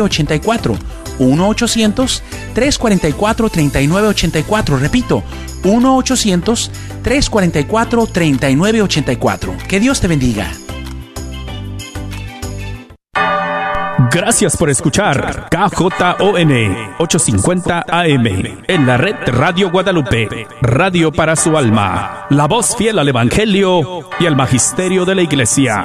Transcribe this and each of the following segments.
84 1-800-344-3984. Repito, 1-800-344-3984. Que Dios te bendiga. Gracias por escuchar KJON 850 AM en la red Radio Guadalupe, radio para su alma, la voz fiel al Evangelio y al Magisterio de la Iglesia.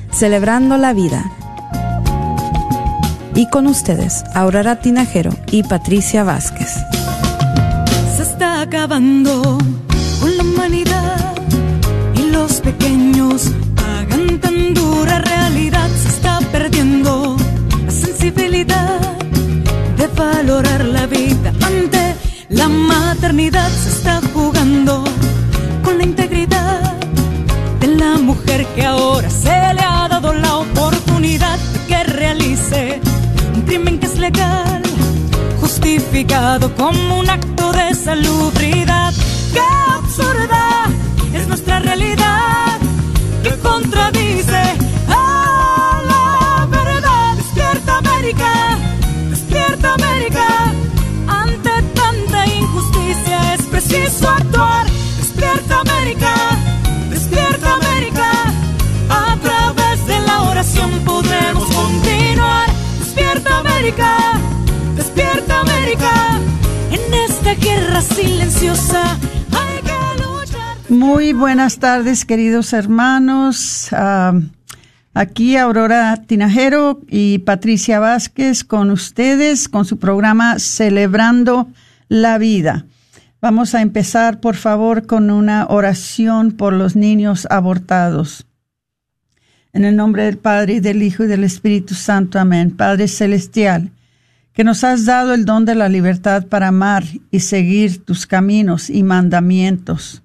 Celebrando la Vida. Y con ustedes, Aurora Tinajero y Patricia Vázquez. Se está acabando con la humanidad y los pequeños pagan tan dura realidad. Se está perdiendo la sensibilidad de valorar la vida ante la maternidad. Se está jugando con la integridad de la mujer que ahora se un crimen que es legal, justificado como un acto de salubridad. ¡Qué absurda es nuestra realidad! que contradice Muy buenas tardes, queridos hermanos. Ah, aquí Aurora Tinajero y Patricia Vázquez con ustedes con su programa Celebrando la Vida. Vamos a empezar, por favor, con una oración por los niños abortados. En el nombre del Padre, y del Hijo, y del Espíritu Santo. Amén. Padre Celestial, que nos has dado el don de la libertad para amar y seguir tus caminos y mandamientos.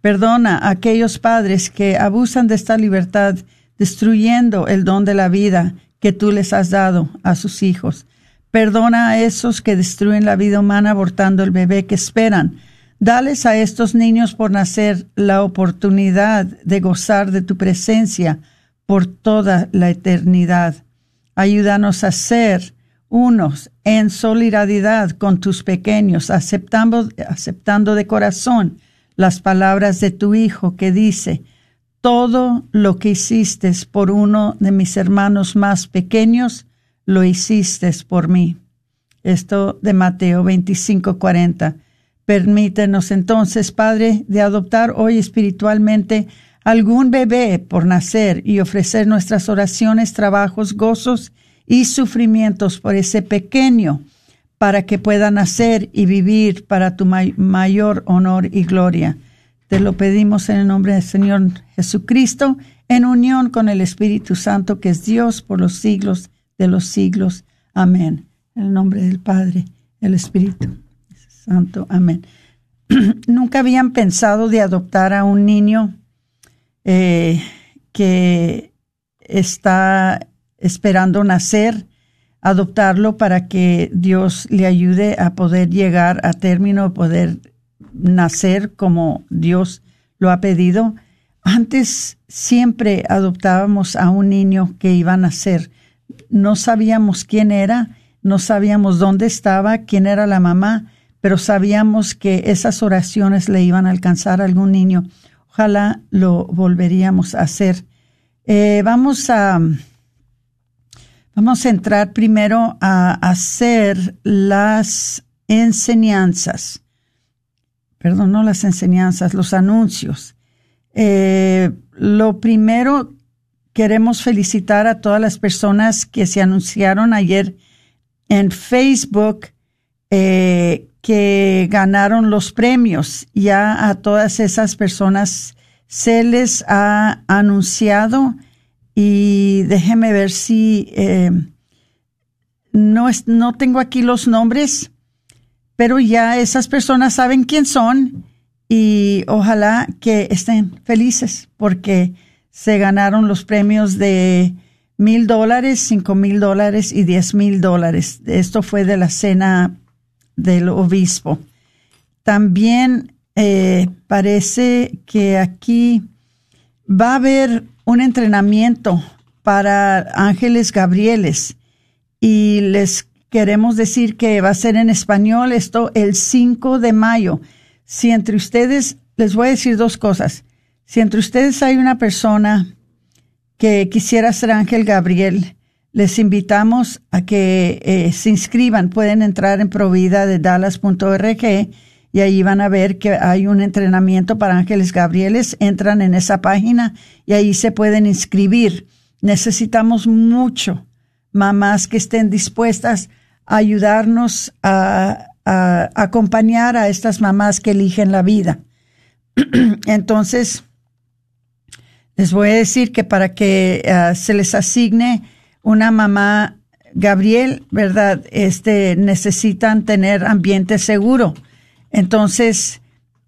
Perdona a aquellos padres que abusan de esta libertad, destruyendo el don de la vida que tú les has dado a sus hijos. Perdona a esos que destruyen la vida humana abortando el bebé que esperan. Dales a estos niños por nacer la oportunidad de gozar de tu presencia por toda la eternidad. Ayúdanos a ser unos en solidaridad con tus pequeños, aceptando, aceptando de corazón las palabras de tu Hijo que dice, todo lo que hiciste por uno de mis hermanos más pequeños, lo hiciste por mí. Esto de Mateo 25, 40. Permítenos entonces, Padre, de adoptar hoy espiritualmente algún bebé por nacer y ofrecer nuestras oraciones, trabajos, gozos y sufrimientos por ese pequeño para que pueda nacer y vivir para tu may mayor honor y gloria. Te lo pedimos en el nombre del Señor Jesucristo, en unión con el Espíritu Santo, que es Dios por los siglos de los siglos. Amén. En el nombre del Padre, el Espíritu Santo. Amén. Nunca habían pensado de adoptar a un niño eh, que está esperando nacer, adoptarlo para que Dios le ayude a poder llegar a término, poder nacer como Dios lo ha pedido. Antes siempre adoptábamos a un niño que iba a nacer. No sabíamos quién era, no sabíamos dónde estaba, quién era la mamá, pero sabíamos que esas oraciones le iban a alcanzar a algún niño. Ojalá lo volveríamos a hacer. Eh, vamos a vamos a entrar primero a hacer las enseñanzas. Perdón, no las enseñanzas, los anuncios. Eh, lo primero, queremos felicitar a todas las personas que se anunciaron ayer en Facebook eh, que ganaron los premios. Ya a todas esas personas se les ha anunciado y déjeme ver si eh, no, es, no tengo aquí los nombres, pero ya esas personas saben quién son y ojalá que estén felices porque se ganaron los premios de mil dólares, cinco mil dólares y diez mil dólares. Esto fue de la cena del obispo. También eh, parece que aquí va a haber un entrenamiento para ángeles gabrieles y les queremos decir que va a ser en español esto el 5 de mayo. Si entre ustedes, les voy a decir dos cosas. Si entre ustedes hay una persona que quisiera ser Ángel Gabriel, les invitamos a que eh, se inscriban. Pueden entrar en provida de dallas.org y ahí van a ver que hay un entrenamiento para ángeles gabrieles. Entran en esa página y ahí se pueden inscribir. Necesitamos mucho mamás que estén dispuestas a ayudarnos a, acompañar a estas mamás que eligen la vida. Entonces, les voy a decir que para que ah, se les asigne una mamá Gabriel, ¿verdad? Este, necesitan tener ambiente seguro. Entonces,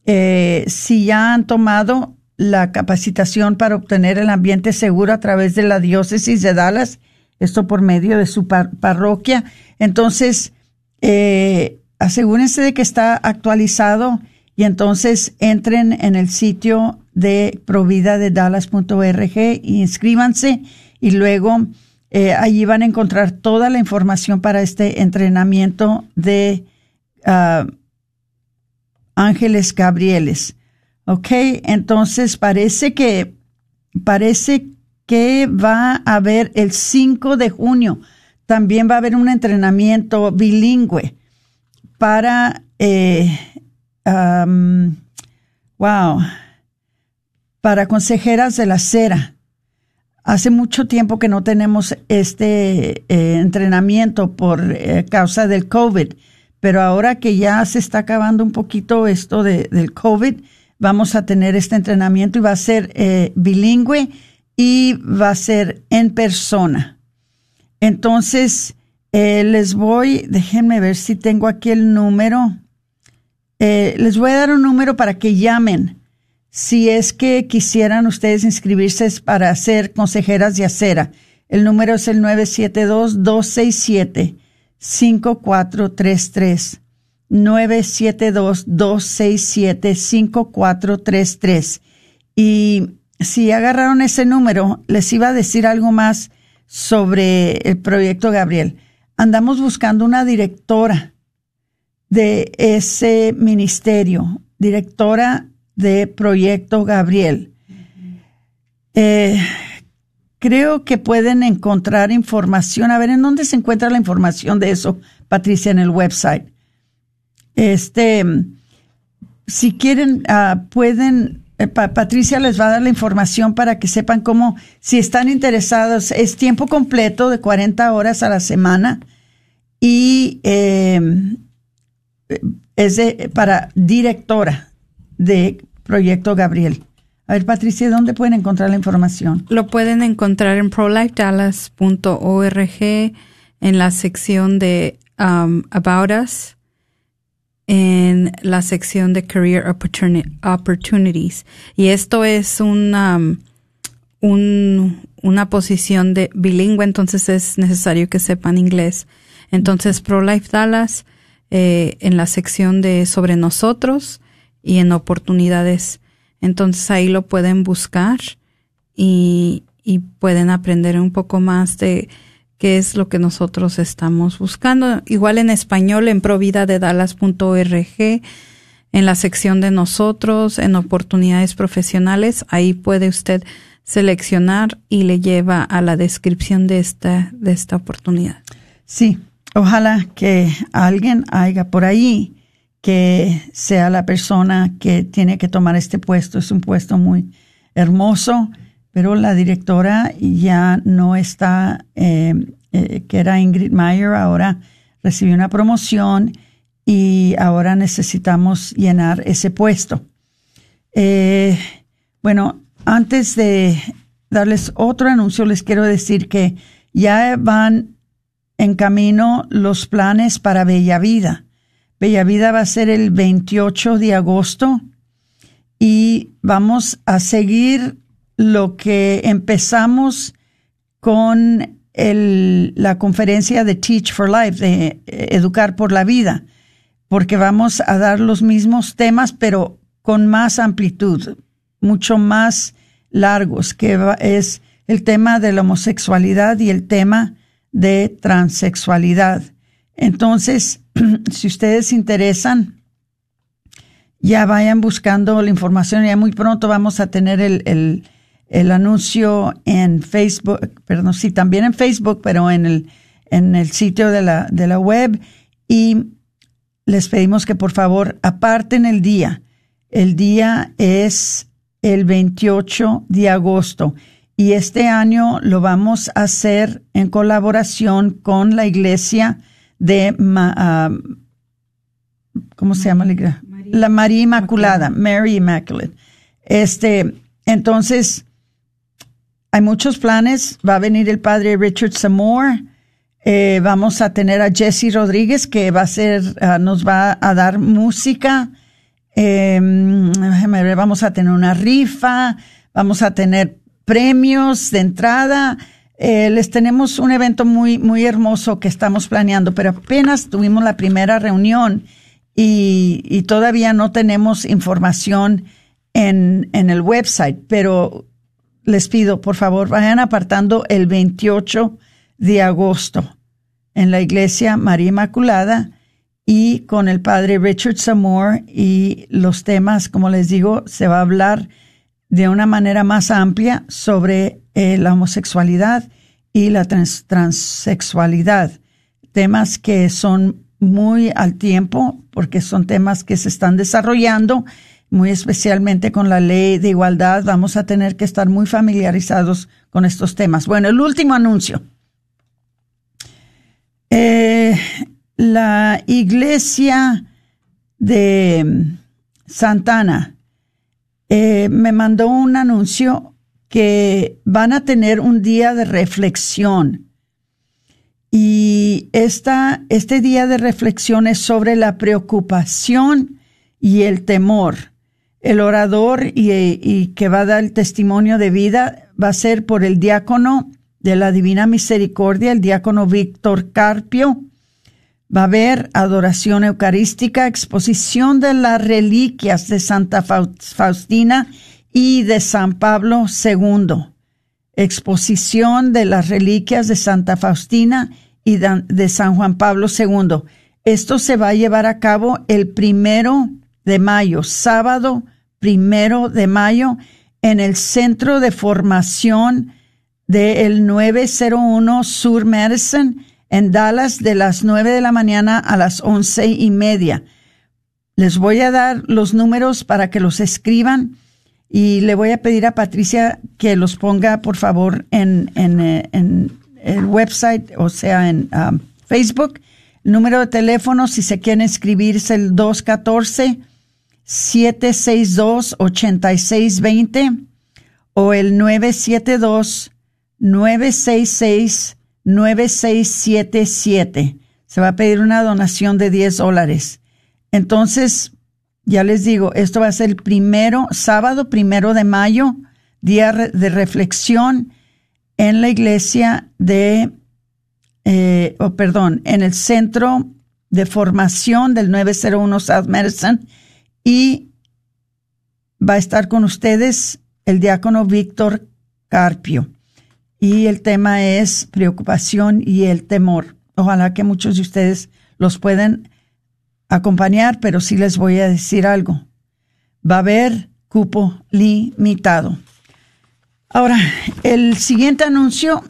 eh, si ya han tomado la capacitación para obtener el ambiente seguro a través de la diócesis de Dallas, esto por medio de su parroquia, entonces eh, asegúrense de que está actualizado y entonces entren en el sitio de provida de e inscríbanse y luego eh, allí van a encontrar toda la información para este entrenamiento de ah, ángeles gabrieles. Ok, entonces parece que, parece que va a haber el 5 de junio, también va a haber un entrenamiento bilingüe para, eh, wow, para consejeras de la cera. Hace mucho tiempo que no tenemos este eh, entrenamiento por eh, causa del COVID, pero ahora que ya se está acabando un poquito esto de, del COVID, vamos a tener este entrenamiento y va a ser eh, bilingüe y va a ser en persona. Entonces, les voy, déjenme ver si tengo aquí el número. les voy a dar un número para que llamen si es que quisieran ustedes inscribirse para ser consejeras de acera. El número es el 972-267-5433. 972-267-5433. Y si agarraron ese número, les iba a decir algo más sobre el proyecto Gabriel. Andamos buscando una directora de ese ministerio, directora de Proyecto Gabriel. Eh, creo que pueden encontrar información. A ver, ¿en dónde se encuentra la información de eso, Patricia, en el website? Este, si quieren, ah, pueden, eh, Patricia les va a dar la información para que sepan cómo, si están interesados, es tiempo completo de 40 horas a la semana y eh, es de, para directora de Proyecto Gabriel. A ver, Patricia, ¿dónde pueden encontrar la información? Lo pueden encontrar en prolifedallas.org en la sección de um, About Us, en la sección de Career Opportunities. Y esto es una, um, una posición de bilingüe, entonces es necesario que sepan inglés. Entonces, ProLife Dallas, eh, en la sección de Sobre Nosotros, y en oportunidades. Entonces ahí lo pueden buscar y, pueden aprender un poco más de qué es lo que nosotros estamos buscando. Igual en español en providadedalas.org, en la sección de nosotros, en oportunidades profesionales, ahí puede usted seleccionar y le lleva a la descripción de esta, de esta oportunidad. Sí, ojalá que alguien haya por ahí que sea la persona que tiene que tomar este puesto. Es un puesto muy hermoso, pero la directora ya no está, eh, eh, que era Ingrid Meyer, ahora recibió una promoción y ahora necesitamos llenar ese puesto. Eh, Bueno, antes de darles otro anuncio, les quiero decir que ya van en camino los planes para Bella Vida. Bella Vida va a ser el 28 de agosto y vamos a seguir lo que empezamos con la conferencia de Teach for Life, de Educar por la Vida, porque vamos a dar los mismos temas, pero con más amplitud, mucho más largos, que es el tema de la homosexualidad y el tema de transexualidad. Entonces, si ustedes interesan, ya vayan buscando la información. Ya muy pronto vamos a tener el, el, anuncio en Facebook, perdón, sí, también en Facebook, pero en el, en el sitio de la, de la web. Y les pedimos que por favor aparten el día. El día es el 28 de agosto y este año lo vamos a hacer en colaboración con la iglesia de, ah, ¿cómo se llama la iglesia? La María Inmaculada, Mary Immaculate. Este, entonces, hay muchos planes. Va a venir el padre Richard Samore. Eh, vamos a tener a Jesse Rodríguez que va a ser, ah, nos va a dar música. Eh, vamos a tener una rifa. Vamos a tener premios de entrada. Eh, les tenemos un evento muy, muy hermoso que estamos planeando, pero apenas tuvimos la primera reunión y, todavía no tenemos información en, en, el website, pero les pido, por favor, vayan apartando el 28 de agosto en la iglesia María Inmaculada y con el padre Richard Samore y los temas, como les digo, se va a hablar de una manera más amplia sobre eh, la homosexualidad y la transexualidad, temas que son muy al tiempo porque son temas que se están desarrollando, muy especialmente con la ley de igualdad. Vamos a tener que estar muy familiarizados con estos temas. Bueno, el último anuncio. Eh, la iglesia de Santana eh, me mandó un anuncio que van a tener un día de reflexión. Y esta, este día de reflexión es sobre la preocupación y el temor. El orador y, y, que va a dar el testimonio de vida va a ser por el diácono de la Divina Misericordia, el diácono Víctor Carpio, Va a haber adoración eucarística, exposición de las reliquias de Santa Faustina y de San Pablo II, exposición de las reliquias de Santa Faustina y de San Juan Pablo II. Esto se va a llevar a cabo el primero de mayo, sábado primero de mayo, en el Centro de Formación del 901 Sur Madison en Dallas de las nueve de la mañana a las once y media. Les voy a dar los números para que los escriban y le voy a pedir a Patricia que los ponga, por favor, en, en, eh, el website, o sea, en um, Facebook. El número de teléfono, si se quieren escribir, es el 214-762-8620 o el 972 966 9677. Se va a pedir una donación de 10 dólares. Entonces, ya les digo, esto va a ser el primero, sábado primero de mayo, día de reflexión en la iglesia de, eh, oh, perdón, en el centro de formación del 901 South Medicine y va a estar con ustedes el diácono Víctor Carpio y el tema es preocupación y el temor. Ojalá que muchos de ustedes los puedan acompañar, pero sí les voy a decir algo. Va a haber cupo limitado. Ahora, el siguiente anuncio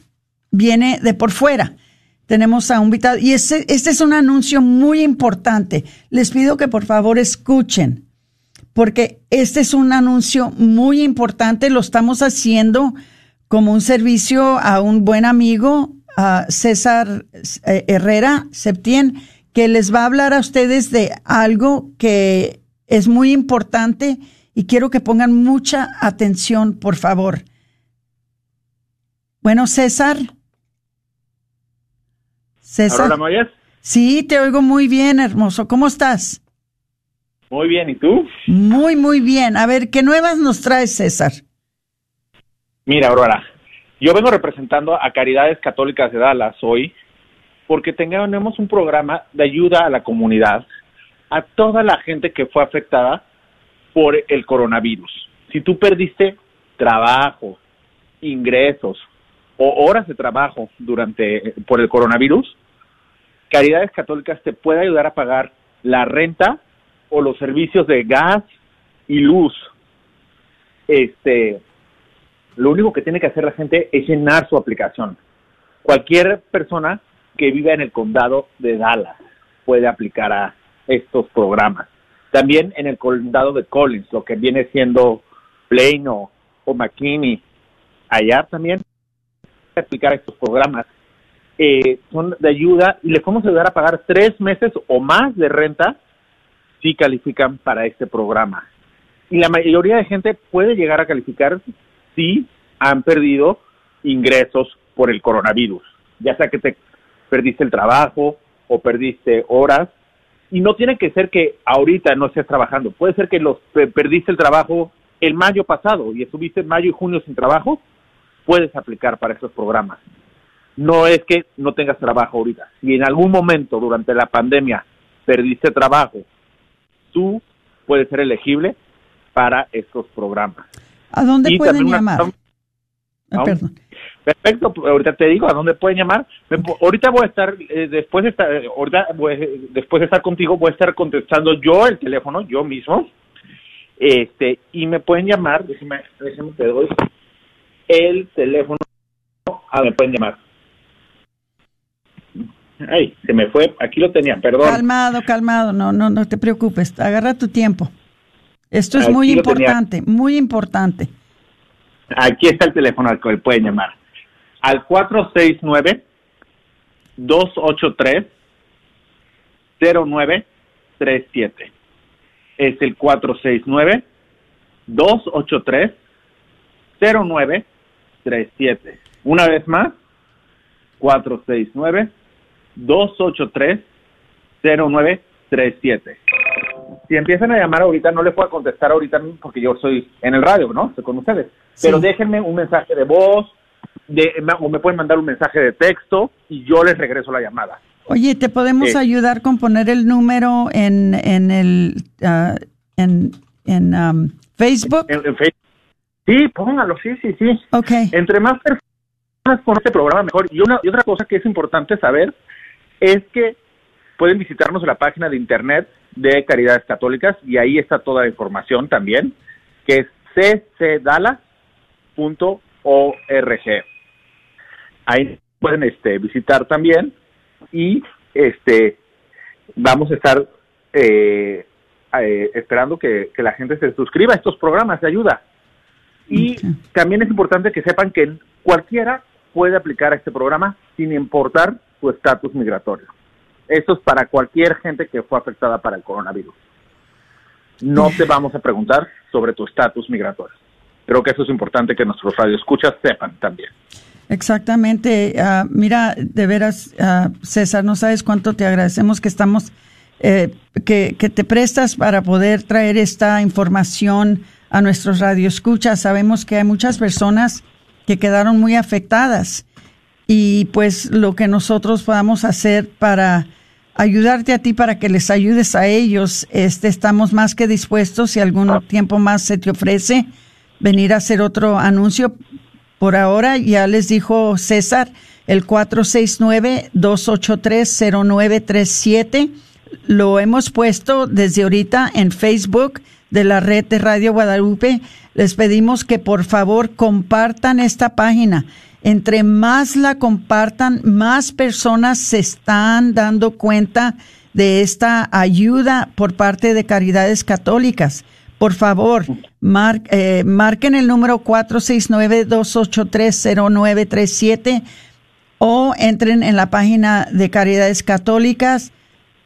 viene de por fuera. Tenemos a un invitado y este, este es un anuncio muy importante. Les pido que por favor escuchen, porque este es un anuncio muy importante. Lo estamos haciendo como un servicio a un buen amigo, a César eh, Herrera Septién, que les va a hablar a ustedes de algo que es muy importante y quiero que pongan mucha atención, por favor. Bueno, César. César. ¿Ahora Sí, te oigo muy bien, hermoso. ¿Cómo estás? Muy bien, ¿y tú? Muy, muy bien. A ver, ¿qué nuevas nos traes, César? Mira, Aurora, yo vengo representando a Caridades Católicas de Dallas hoy porque tenemos un programa de ayuda a la comunidad, a toda la gente que fue afectada por el coronavirus. Si tú perdiste trabajo, ingresos o horas de trabajo durante por el coronavirus, Caridades Católicas te puede ayudar a pagar la renta o los servicios de gas y luz. Este, lo único que tiene que hacer la gente es llenar su aplicación. Cualquier persona que viva en el condado de Dallas puede aplicar a estos programas. También en el condado de Collins, lo que viene siendo Plano o McKinney, allá también aplicar estos programas. Eh, son de ayuda y les podemos ayudar a pagar tres meses o más de renta si califican para este programa. Y la mayoría de gente puede llegar a calificar si han perdido ingresos por el coronavirus, ya sea que te perdiste el trabajo o perdiste horas. Y no tiene que ser que ahorita no estés trabajando, puede ser que los perdiste el trabajo el mayo pasado y estuviste mayo y junio sin trabajo, puedes aplicar para estos programas. No es que no tengas trabajo ahorita. Si en algún momento durante la pandemia perdiste trabajo tú puedes ser elegible para estos programas. ¿A dónde pueden llamar? Ah, perdón. Perfecto, ahorita te digo a dónde pueden llamar. ahorita voy a estar, eh, después de estar, ahorita después de estar contigo, voy a estar contestando yo el teléfono, yo mismo. Este, y me pueden llamar, déjeme, déjeme te doy el teléfono, a me pueden llamar. Ay, se me fue, aquí lo tenía, perdón. Calmado, calmado, no, no, no te preocupes, agarra tu tiempo. Esto es muy importante, muy importante. Aquí está el teléfono al que pueden llamar. Al 469 283 0937. Es el 469 283 0937. Una vez más, 469 283-0937. Si empiezan a llamar ahorita, no les puedo contestar ahorita porque yo soy en el radio, ¿no? Estoy con ustedes. Pero déjenme un mensaje de voz de, o me pueden mandar un mensaje de texto y yo les regreso la llamada. Oye, ¿te podemos eh. ayudar con poner el número en, en el uh, en, en um, Facebook? Sí, póngalo, sí, sí, sí. Ok. Entre más personas con este programa, mejor. Y, una, y otra cosa que es importante saber es que pueden visitarnos en la página de internet de Caridades Católicas y ahí está toda la información también, que es ccdala.org. Ahí pueden este, visitar también y este vamos a estar eh, eh, esperando que, la gente se suscriba a estos programas de ayuda. Y también es importante que sepan que cualquiera puede aplicar a este programa sin importar su estatus migratorio. Eso es para cualquier gente que fue afectada para el coronavirus. No te vamos a preguntar sobre tu estatus migratorio. Creo que eso es importante que nuestros radioescuchas sepan también. Exactamente. Ah, mira, de veras, ah, César, no sabes cuánto te agradecemos que estamos, eh, que, que, te prestas para poder traer esta información a nuestros radioescuchas. Sabemos que hay muchas personas que quedaron muy afectadas y pues lo que nosotros podamos hacer para ayudarte a ti para que les ayudes a ellos, este estamos más que dispuestos si algún tiempo más se te ofrece venir a hacer otro anuncio. Por ahora ya les dijo César el 469-283-0937. Lo hemos puesto desde ahorita en Facebook de la red de Radio Guadalupe. Les pedimos que por favor compartan esta página entre más la compartan, más personas se están dando cuenta de esta ayuda por parte de Caridades Católicas. Por favor, eh, marquen el número 469-283-0937 o entren en la página de Caridades Católicas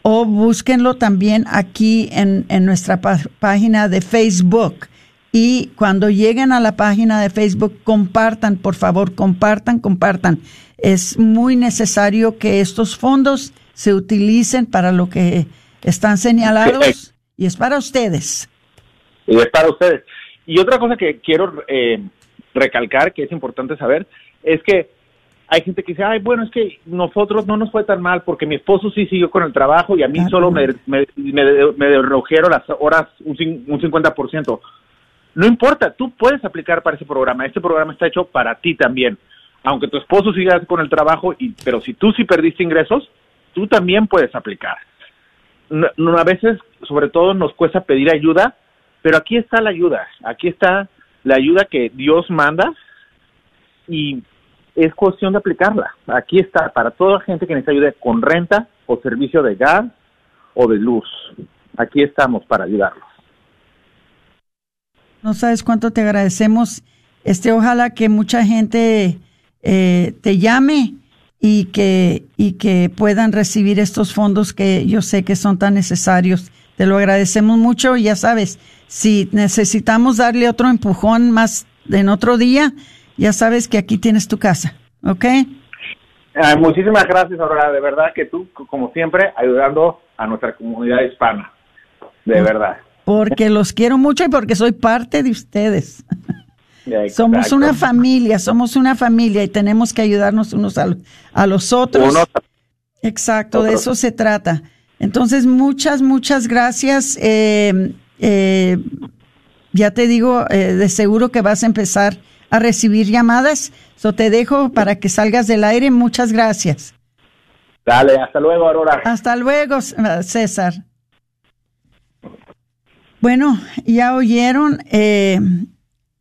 o búsquenlo también aquí en, en nuestra página de Facebook y cuando lleguen a la página de Facebook, compartan, por favor, compartan, compartan. Es muy necesario que estos fondos se utilicen para lo que están señalados y es para ustedes. Y es para ustedes. Y otra cosa que quiero eh, recalcar, que es importante saber, es que hay gente que dice, ay, bueno, es que nosotros no nos fue tan mal porque mi esposo sí siguió con el trabajo y a mí solo me, me, me, las horas un, un 50%. No importa, tú puedes aplicar para ese programa. Este programa está hecho para ti también. Aunque tu esposo siga con el trabajo, y, pero si tú sí perdiste ingresos, tú también puedes aplicar. No, a veces, sobre todo, nos cuesta pedir ayuda, pero aquí está la ayuda. Aquí está la ayuda que Dios manda y es cuestión de aplicarla. Aquí está para toda la gente que necesita ayuda con renta o servicio de gas o de luz. Aquí estamos para ayudarlos. No sabes cuánto te agradecemos. Este, ojalá que mucha gente eh, te llame y que, y que puedan recibir estos fondos que yo sé que son tan necesarios. Te lo agradecemos mucho. Ya sabes, si necesitamos darle otro empujón más en otro día, ya sabes que aquí tienes tu casa. ¿Ok? muchísimas gracias, Aurora. De verdad que tú, como siempre, ayudando a nuestra comunidad hispana. De verdad. Porque los quiero mucho y porque soy parte de ustedes. somos una familia, somos una familia y tenemos que ayudarnos unos a, los otros. Exacto, de eso se trata. Entonces, muchas, muchas gracias. Eh, eh, ya te digo, eh, de seguro que vas a empezar a recibir llamadas. So te dejo para que salgas del aire. Muchas gracias. Dale, hasta luego, Aurora. Hasta luego, César. Bueno, ya oyeron, eh,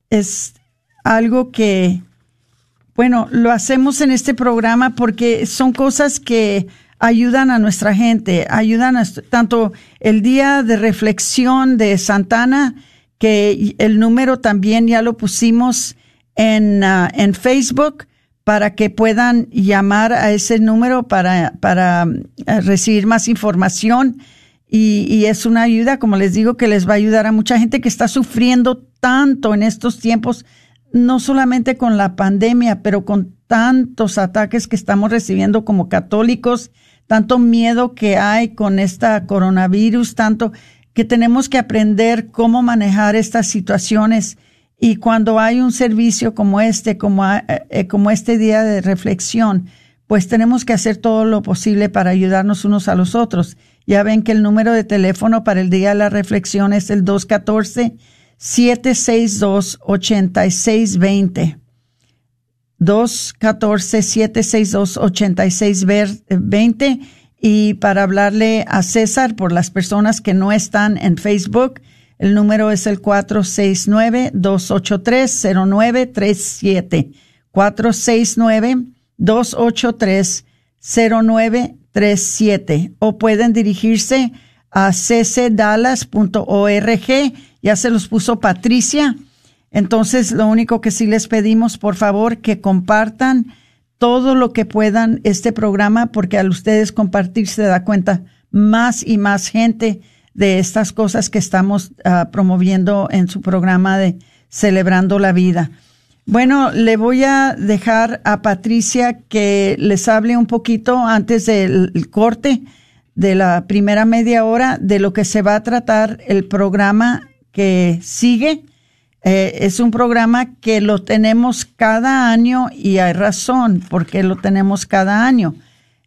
es algo que, bueno, lo hacemos en este programa porque son cosas que ayudan a nuestra gente, ayudan a, tanto el día de reflexión de Santana, que el número también ya lo pusimos en, uh, en Facebook para que puedan llamar a ese número para, para uh, recibir más información y, es una ayuda, como les digo, que les va a ayudar a mucha gente que está sufriendo tanto en estos tiempos, no solamente con la pandemia, pero con tantos ataques que estamos recibiendo como católicos, tanto miedo que hay con esta coronavirus, tanto que tenemos que aprender cómo manejar estas situaciones. Y cuando hay un servicio como este, como, eh, como este día de reflexión, pues tenemos que hacer todo lo posible para ayudarnos unos a los otros. Ya ven que el número de teléfono para el día de la reflexión es el 214-762-8620. 214-762-8620. Y para hablarle a César por las personas que no están en Facebook, el número es el 469-283-0937. 469-283-0937 37 o pueden dirigirse a ccdallas.org. Ya se los puso Patricia. Entonces, lo único que sí les pedimos, por favor, que compartan todo lo que puedan este programa, porque al ustedes compartir se da cuenta más y más gente de estas cosas que estamos ah, promoviendo en su programa de Celebrando la Vida. Bueno, le voy a dejar a Patricia que les hable un poquito antes del corte de la primera media hora de lo que se va a tratar el programa que sigue. Eh, es un programa que lo tenemos cada año y hay razón porque lo tenemos cada año.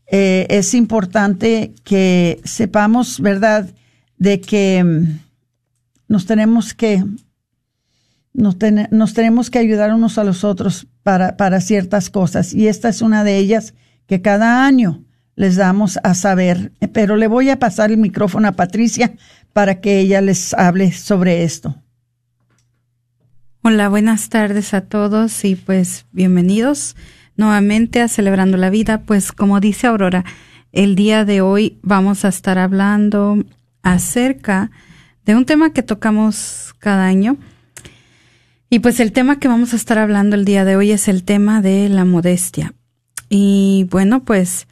Eh, es importante que sepamos, ¿verdad?, de que mm, nos tenemos que nos, tenemos que ayudar unos a los otros para, para ciertas cosas. Y esta es una de ellas que cada año les damos a saber. Pero le voy a pasar el micrófono a Patricia para que ella les hable sobre esto. Hola, buenas tardes a todos y pues bienvenidos nuevamente a Celebrando la Vida. Pues como dice Aurora, el día de hoy vamos a estar hablando acerca de un tema que tocamos cada año y pues el tema que vamos a estar hablando el día de hoy es el tema de la modestia. Y bueno, pues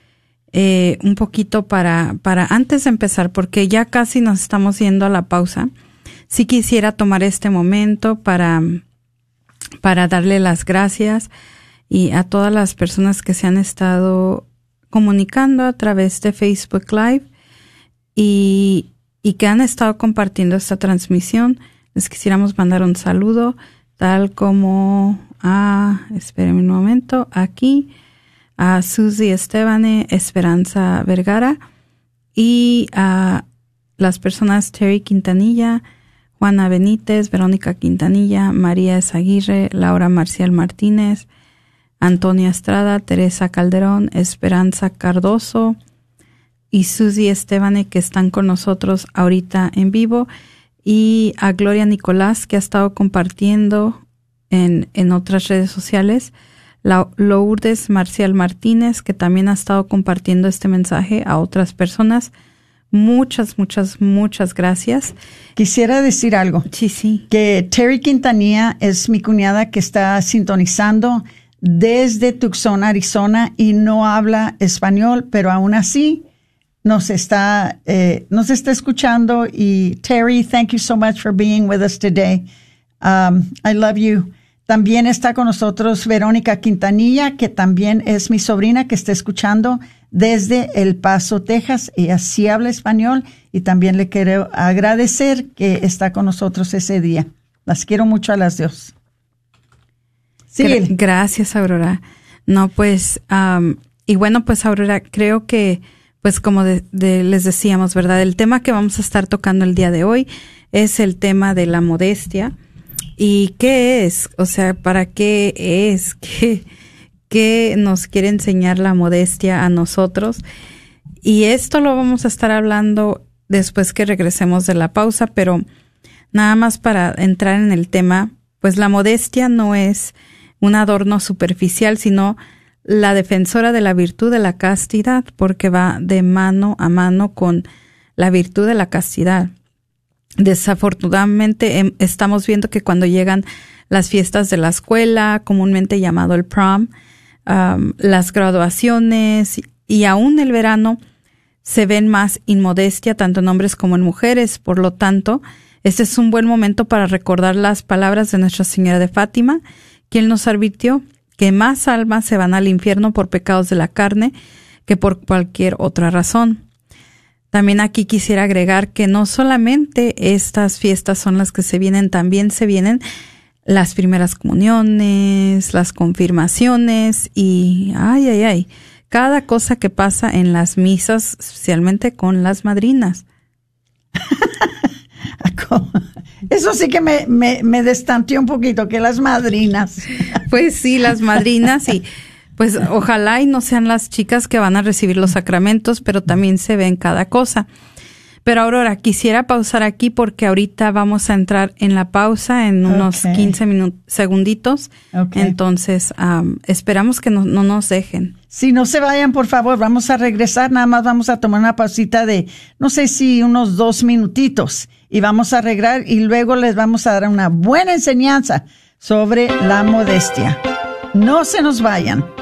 eh, un poquito para, para antes de empezar, porque ya casi nos estamos yendo a la pausa. sí quisiera tomar este momento para, para darle las gracias y a todas las personas que se han estado comunicando a través de Facebook Live y, y que han estado compartiendo esta transmisión. Les quisiéramos mandar un saludo, tal como a, espérenme un momento, aquí, a Susi Estebane, Esperanza Vergara y a las personas Terry Quintanilla, Juana Benítez, Verónica Quintanilla, María Esaguirre, Laura Marcial Martínez, Antonia Estrada, Teresa Calderón, Esperanza Cardoso y Susi Estebane que están con nosotros ahorita en vivo y a Gloria Nicolás que ha estado compartiendo en, en otras redes sociales. La, Lourdes Marcial Martínez que también ha estado compartiendo este mensaje a otras personas. Muchas, muchas, muchas gracias. Quisiera decir algo. Sí, sí. Que Terry Quintanilla es mi cuñada que está sintonizando desde Tucson, Arizona, y no habla español, pero aún así nos está, eh, nos está escuchando. Y Terry, thank you so much for being with us today. Um, I love you. También está con nosotros Verónica Quintanilla, que también es mi sobrina que está escuchando desde El Paso, Texas. y así habla español y también le quiero agradecer que está con nosotros ese día. Las quiero mucho a las dos. Sí. Gracias, Aurora. No, pues, y bueno, pues, Aurora, creo que, pues, como les decíamos, ¿verdad? El tema que vamos a estar tocando el día de hoy es el tema de la modestia. ¿Y qué es? O sea, ¿para qué es? ¿Qué? que nos quiere enseñar la modestia a nosotros. Y esto lo vamos a estar hablando después que regresemos de la pausa, pero nada más para entrar en el tema, pues la modestia no es un adorno superficial, sino la defensora de la virtud de la castidad, porque va de mano a mano con la virtud de la castidad. Desafortunadamente em, estamos viendo que cuando llegan las fiestas de la escuela, comúnmente llamado el prom, las graduaciones y aún el verano se ven más inmodestia tanto en hombres como en mujeres. Por lo tanto, este es un buen momento para recordar las palabras de Nuestra Señora de Fátima, quien nos advirtió que más almas se van al infierno por pecados de la carne que por cualquier otra razón. También aquí quisiera agregar que no solamente estas fiestas son las que se vienen, también se vienen las primeras comuniones, las confirmaciones y, ay, ay, ay, cada cosa que pasa en las misas, especialmente con las madrinas. Eso sí que me, me, me destanteó un poquito, que las madrinas. Pues sí, las madrinas y pues ojalá y no sean las chicas que van a recibir los sacramentos, pero también se ven cada cosa. Pero Aurora, quisiera pausar aquí porque ahorita vamos a entrar en la pausa en unos 15 minutos, segunditos. Entonces, esperamos que no, no, nos dejen. Si no se vayan, por favor, vamos a regresar. Nada más vamos a tomar una pausita de, no sé si unos dos minutitos. Y vamos a arreglar y luego les vamos a dar una buena enseñanza sobre la modestia. No se nos vayan.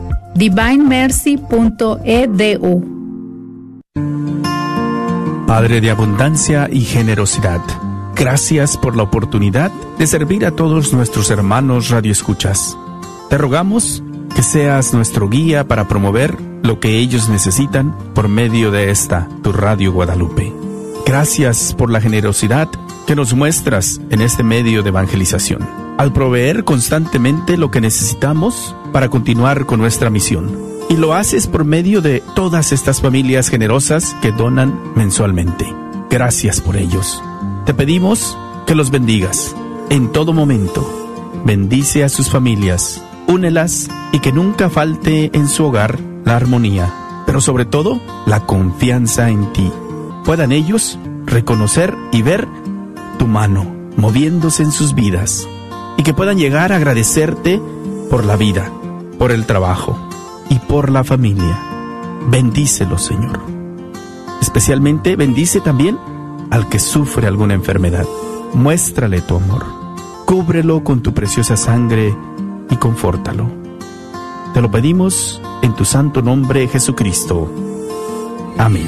divinemercy.edu. Padre de abundancia y generosidad, gracias por la oportunidad de servir a todos nuestros hermanos radioescuchas. Te rogamos que seas nuestro guía para promover lo que ellos necesitan por medio de esta, tu Radio Guadalupe. Gracias por la generosidad que nos muestras en este medio de evangelización, al proveer constantemente lo que necesitamos para continuar con nuestra misión. Y lo haces por medio de todas estas familias generosas que donan mensualmente. Gracias por ellos. Te pedimos que los bendigas en todo momento. Bendice a sus familias, únelas y que nunca falte en su hogar la armonía, pero sobre todo la confianza en ti puedan ellos reconocer y ver tu mano moviéndose en sus vidas y que puedan llegar a agradecerte por la vida, por el trabajo y por la familia. Bendícelo, Señor. Especialmente bendice también al que sufre alguna enfermedad. Muéstrale tu amor. Cúbrelo con tu preciosa sangre y confórtalo. Te lo pedimos en tu santo nombre, Jesucristo. Amén.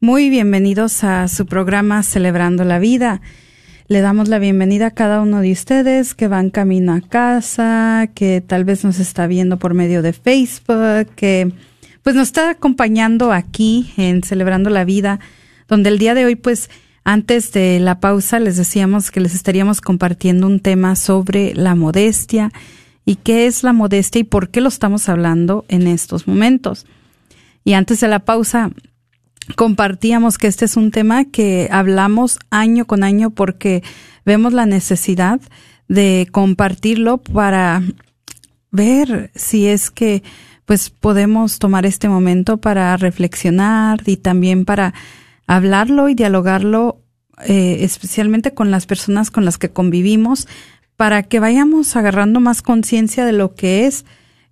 Muy bienvenidos a su programa Celebrando la Vida. Le damos la bienvenida a cada uno de ustedes que van camino a casa, que tal vez nos está viendo por medio de Facebook, que pues nos está acompañando aquí en Celebrando la Vida, donde el día de hoy pues antes de la pausa les decíamos que les estaríamos compartiendo un tema sobre la modestia y qué es la modestia y por qué lo estamos hablando en estos momentos. Y antes de la pausa compartíamos que este es un tema que hablamos año con año porque vemos la necesidad de compartirlo para ver si es que pues podemos tomar este momento para reflexionar y también para hablarlo y dialogarlo eh, especialmente con las personas con las que convivimos para que vayamos agarrando más conciencia de lo que es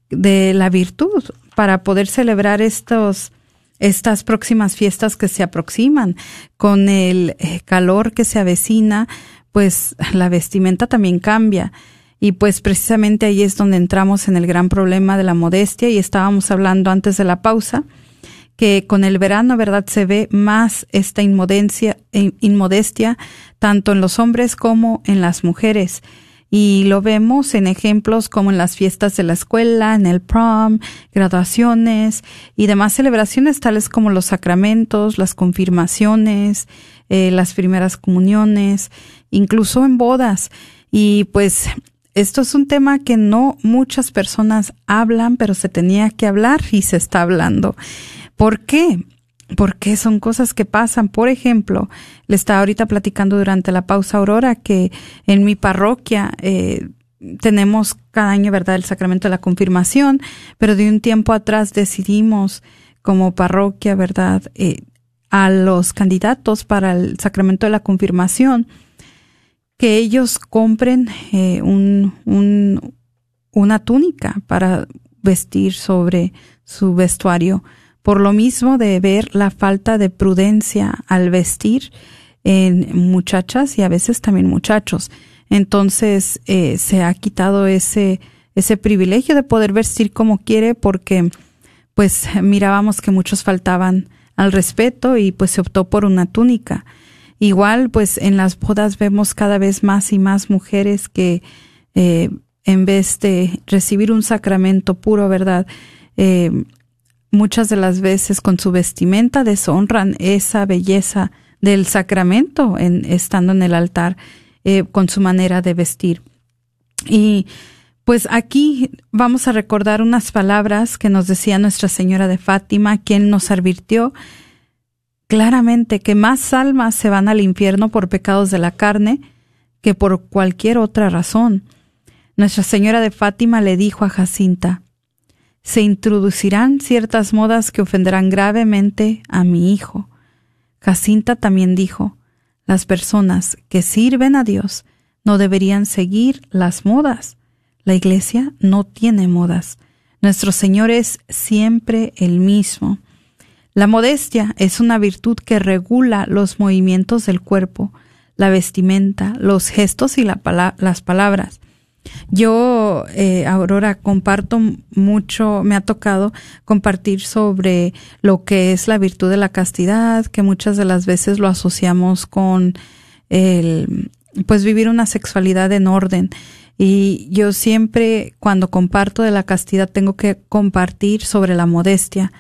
de la virtud para poder celebrar estos estas próximas fiestas que se aproximan, con el eh, calor que se avecina, pues la vestimenta también cambia. Y pues precisamente ahí es donde entramos en el gran problema de la modestia y estábamos hablando antes de la pausa que con el verano, ¿verdad? Se ve más esta inmodestia, inmodestia tanto en los hombres como en las mujeres y lo vemos en ejemplos como en las fiestas de la escuela, en el prom, graduaciones y demás celebraciones tales como los sacramentos, las confirmaciones, eh, las primeras comuniones, incluso en bodas. Y pues esto es un tema que no muchas personas hablan, pero se tenía que hablar y se está hablando. ¿Por qué? Porque son cosas que pasan. Por ejemplo, le estaba ahorita platicando durante la pausa Aurora que en mi parroquia eh, tenemos cada año, ¿verdad?, el sacramento de la confirmación, pero de un tiempo atrás decidimos como parroquia, ¿verdad?, eh, a los candidatos para el sacramento de la confirmación que ellos compren eh, un, un, una túnica para vestir sobre su vestuario por lo mismo de ver la falta de prudencia al vestir en muchachas y a veces también muchachos. Entonces eh, se ha quitado ese, ese privilegio de poder vestir como quiere porque pues mirábamos que muchos faltaban al respeto y pues se optó por una túnica. Igual pues en las bodas vemos cada vez más y más mujeres que eh, en vez de recibir un sacramento puro, ¿verdad? Eh, muchas de las veces con su vestimenta deshonran esa belleza del sacramento en, estando en el altar eh, con su manera de vestir. Y pues aquí vamos a recordar unas palabras que nos decía Nuestra Señora de Fátima, quien nos advirtió claramente que más almas se van al infierno por pecados de la carne que por cualquier otra razón. Nuestra Señora de Fátima le dijo a Jacinta, se introducirán ciertas modas que ofenderán gravemente a mi hijo. Jacinta también dijo, las personas que sirven a Dios no deberían seguir las modas. La Iglesia no tiene modas. Nuestro Señor es siempre el mismo. La modestia es una virtud que regula los movimientos del cuerpo, la vestimenta, los gestos y las palabras. Yo, eh, Aurora, comparto mucho, me ha tocado compartir sobre lo que es la virtud de la castidad, que muchas de las veces lo asociamos con el, pues vivir una sexualidad en orden. Y yo siempre, cuando comparto de la castidad, tengo que compartir sobre la modestia,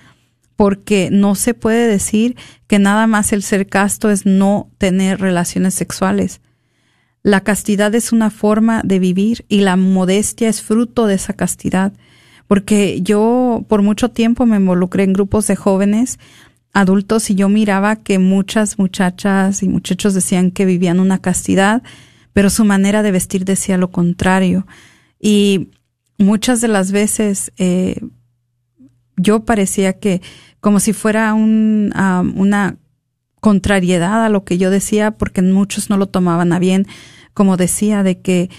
porque no se puede decir que nada más el ser casto es no tener relaciones sexuales. La castidad es una forma de vivir y la modestia es fruto de esa castidad. Porque yo por mucho tiempo me involucré en grupos de jóvenes adultos y yo miraba que muchas muchachas y muchachos decían que vivían una castidad, pero su manera de vestir decía lo contrario. Y muchas de las veces eh, yo parecía que como si fuera un, una contrariedad a lo que yo decía, porque muchos no lo tomaban a bien, como decía, de que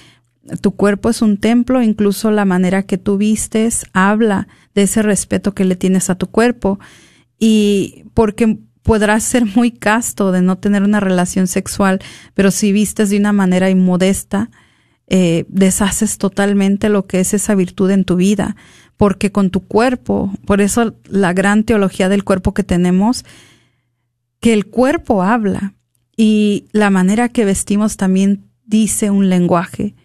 tu cuerpo es un templo, incluso la manera que tú vistes habla de ese respeto que le tienes a tu cuerpo. Y porque podrás ser muy casto de no tener una relación sexual, pero si vistes de una manera inmodesta, eh, deshaces totalmente lo que es esa virtud en tu vida porque con tu cuerpo, por eso la gran teología del cuerpo que tenemos, que el cuerpo habla y la manera que vestimos también dice un lenguaje.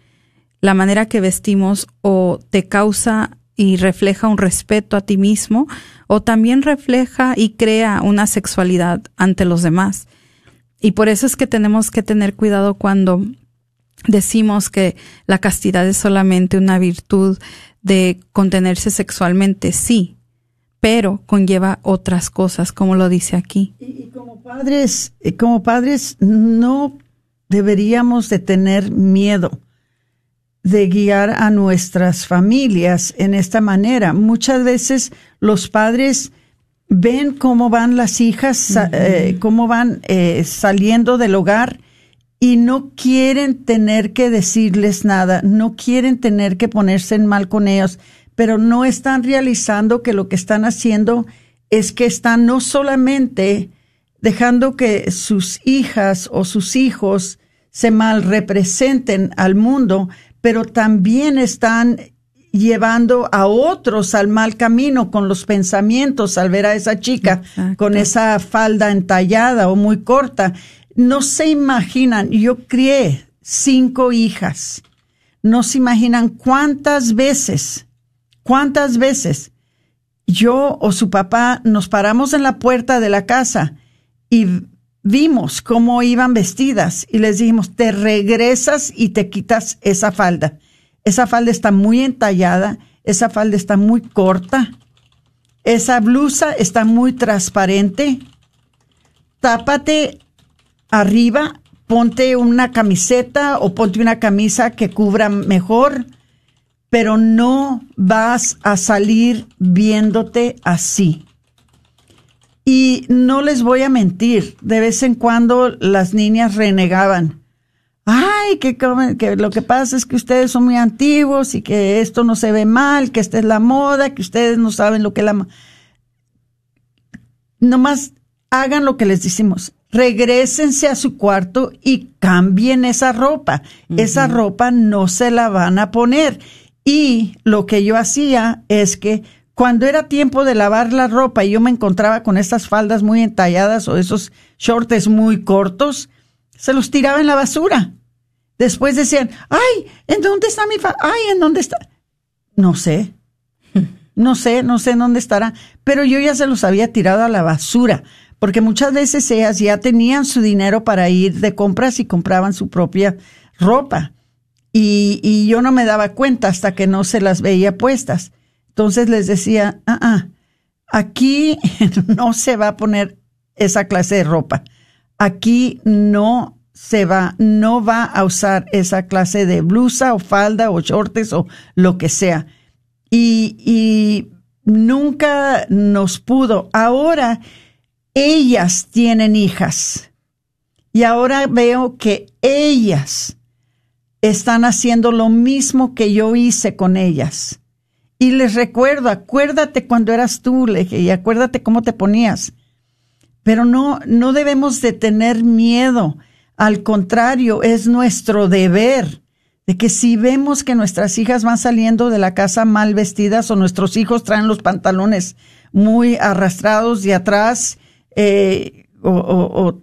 La manera que vestimos o te causa y refleja un respeto a ti mismo o también refleja y crea una sexualidad ante los demás. Y por eso es que tenemos que tener cuidado cuando decimos que la castidad es solamente una virtud de contenerse sexualmente, sí, pero conlleva otras cosas, como lo dice aquí. Y, como padres, eh, como padres, no deberíamos de tener miedo de guiar a nuestras familias en esta manera. Muchas veces los padres ven cómo van las hijas, eh, cómo van eh, saliendo del hogar y no quieren tener que decirles nada, no quieren tener que ponerse en mal con ellos, pero no están realizando que lo que están haciendo es que están no solamente dejando que sus hijas o sus hijos se mal representen al mundo, pero también están llevando a otros al mal camino con los pensamientos al ver a esa chica con esa falda entallada o muy corta no se imaginan, yo crié cinco hijas. No se imaginan cuántas veces, cuántas veces yo o su papá nos paramos en la puerta de la casa y vimos cómo iban vestidas y les dijimos, te regresas y te quitas esa falda. Esa falda está muy entallada, esa falda está muy corta, esa blusa está muy transparente. Tápate arriba, ponte una camiseta o ponte una camisa que cubra mejor, pero no vas a salir viéndote así. Y no les voy a mentir, de vez en cuando las niñas renegaban. Ay, que, que lo que pasa es que ustedes son muy antiguos y que esto no se ve mal, que esta es la moda, que ustedes no saben lo que es la... Nomás hagan lo que les decimos regresense a su cuarto y cambien esa ropa. Esa ropa no se la van a poner. Y lo que yo hacía es que cuando era tiempo de lavar la ropa y yo me encontraba con estas faldas muy entalladas o esos shorts muy cortos, se los tiraba en la basura. Después decían, ay, ¿en dónde está mi falda? Ay, ¿en dónde está? No sé. No sé, no sé en dónde estará, pero yo ya se los había tirado a la basura, porque muchas veces ellas ya tenían su dinero para ir de compras y compraban su propia ropa. Y, y yo no me daba cuenta hasta que no se las veía puestas. Entonces les decía, ah, ah, aquí no se va a poner esa clase de ropa. Aquí no se va, no va a usar esa clase de blusa o falda o shorts o lo que sea. Y, y nunca nos pudo. Ahora ellas tienen hijas. Y ahora veo que ellas están haciendo lo mismo que yo hice con ellas. Y les recuerdo, acuérdate cuando eras tú, le y acuérdate cómo te ponías. Pero no, no debemos de tener miedo. Al contrario, es nuestro deber de que si vemos que nuestras hijas van saliendo de la casa mal vestidas o nuestros hijos traen los pantalones muy arrastrados de atrás eh, o, o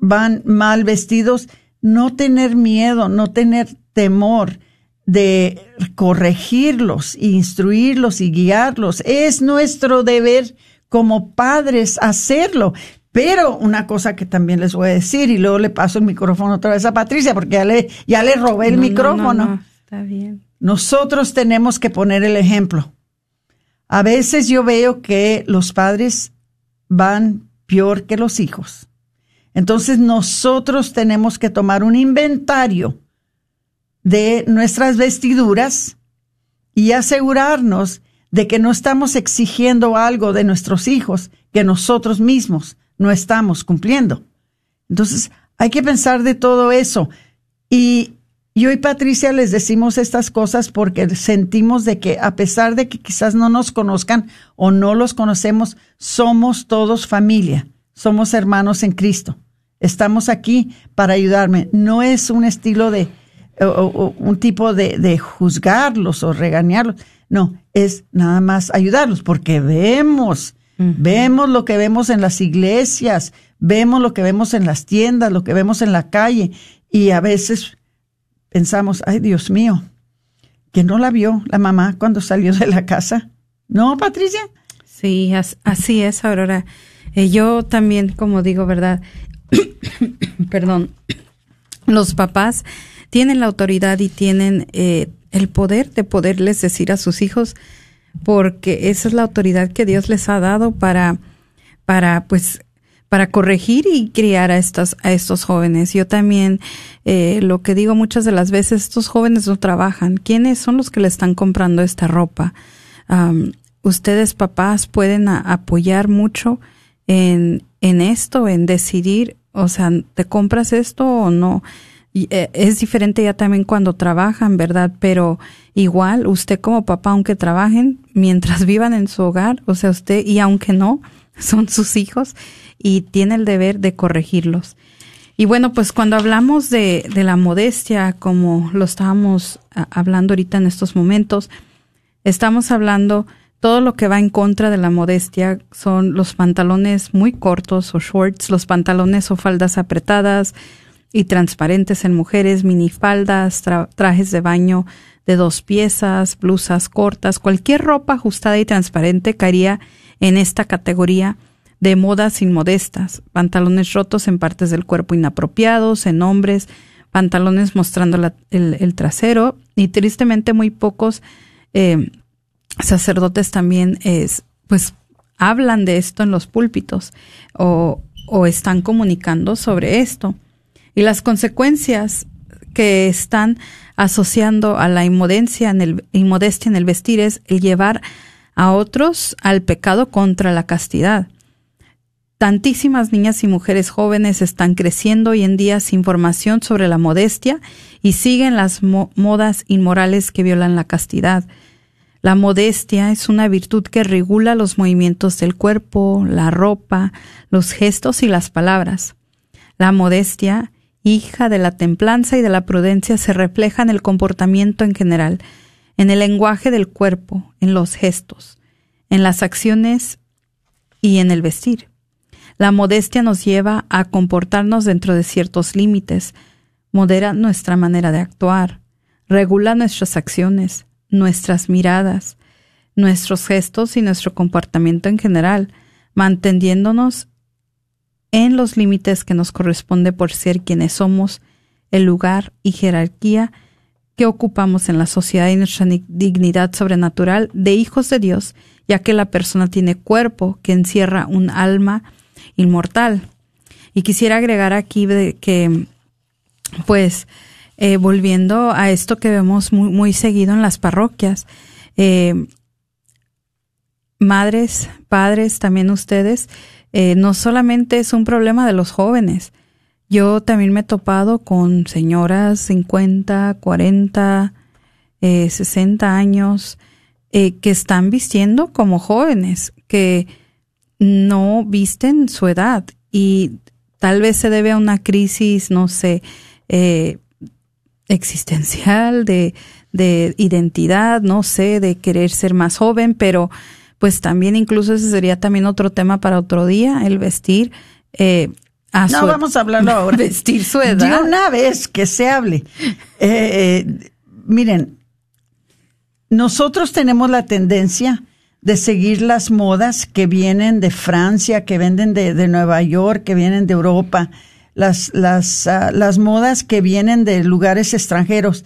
van mal vestidos, no tener miedo, no tener temor de corregirlos, instruirlos y guiarlos. Es nuestro deber como padres hacerlo. Pero una cosa que también les voy a decir, y luego le paso el micrófono otra vez a Patricia, porque ya le, ya le robé el micrófono. está bien. Nosotros tenemos que poner el ejemplo. A veces yo veo que los padres van peor que los hijos. Entonces nosotros tenemos que tomar un inventario de nuestras vestiduras y asegurarnos de que no estamos exigiendo algo de nuestros hijos que nosotros mismos no estamos cumpliendo. Entonces, hay que pensar de todo eso. Y yo y Patricia les decimos estas cosas porque sentimos de que a pesar de que quizás no nos conozcan o no los conocemos, somos todos familia, somos hermanos en Cristo. Estamos aquí para ayudarme. No es un estilo de o, un tipo de, de, juzgarlos o regañarlos. No, es nada más ayudarlos, porque vemos, vemos lo que vemos en las iglesias, vemos lo que vemos en las tiendas, lo que vemos en la calle, y a veces pensamos, ay Dios mío, que no la vio la mamá cuando salió de la casa. ¿No, Patricia? Sí, así es, Aurora. Eh, yo también, como digo, ¿verdad? Perdón, los papás tienen la autoridad y tienen eh, el poder de poderles decir a sus hijos, porque esa es la autoridad que Dios les ha dado para, para pues, para corregir y criar a estos, a estos jóvenes. Yo también, eh, lo que digo muchas de las veces, estos jóvenes no trabajan. ¿Quiénes son los que le están comprando esta ropa? ustedes, papás, pueden apoyar mucho en, en esto, en decidir, o sea, ¿te compras esto o no? Eh, es diferente ya también cuando trabajan, ¿verdad? Pero igual, usted como papá, aunque trabajen, mientras vivan en su hogar, o sea, usted, y aunque no, son sus hijos y tiene el deber de corregirlos. Y bueno, pues cuando hablamos de, de la modestia, como lo estábamos hablando ahorita en estos momentos, estamos hablando todo lo que va en contra de la modestia son los pantalones muy cortos o shorts, los pantalones o faldas apretadas, y transparentes en mujeres, minifaldas, trajes de baño de dos piezas, blusas cortas, cualquier ropa ajustada y transparente caería en esta categoría de modas inmodestas, pantalones rotos en partes del cuerpo inapropiados, en hombres, pantalones mostrando el, trasero y tristemente muy pocos eh, sacerdotes también es, pues hablan de esto en los púlpitos o, están comunicando sobre esto y las consecuencias que están asociando a la inmodestia en el vestir es el llevar a otros al pecado contra la castidad. Tantísimas niñas y mujeres jóvenes están creciendo hoy en día sin formación sobre la modestia y siguen las modas inmorales que violan la castidad. La modestia es una virtud que regula los movimientos del cuerpo, la ropa, los gestos y las palabras. La modestia hija de la templanza y de la prudencia, se refleja en el comportamiento en general, en el lenguaje del cuerpo, en los gestos, en las acciones y en el vestir. La modestia nos lleva a comportarnos dentro de ciertos límites, modera nuestra manera de actuar, regula nuestras acciones, nuestras miradas, nuestros gestos y nuestro comportamiento en general, manteniéndonos en los límites que nos corresponde por ser quienes somos, el lugar y jerarquía que ocupamos en la sociedad y nuestra dignidad sobrenatural de hijos de Dios, ya que la persona tiene cuerpo que encierra un alma inmortal. Y quisiera agregar aquí que, pues, eh, volviendo a esto que vemos muy, muy seguido en las parroquias, eh, madres, padres, también ustedes, eh, no solamente es un problema de los jóvenes. Yo también me he topado con señoras 50, 40, eh, 60 años que están vistiendo como jóvenes, que no visten su edad y tal vez se debe a una crisis, no sé, eh, existencial, de, de identidad, no sé, de querer ser más joven, pero pues también incluso ese sería también otro tema para otro día, el vestir. Eh, a no, vamos a hablarlo ahora. Vestir su edad. De una vez que se hable. Eh, eh, miren, nosotros tenemos la tendencia de seguir las modas que vienen de Francia, que venden de, de Nueva York, que vienen de Europa, las, las, uh, las modas que vienen de lugares extranjeros.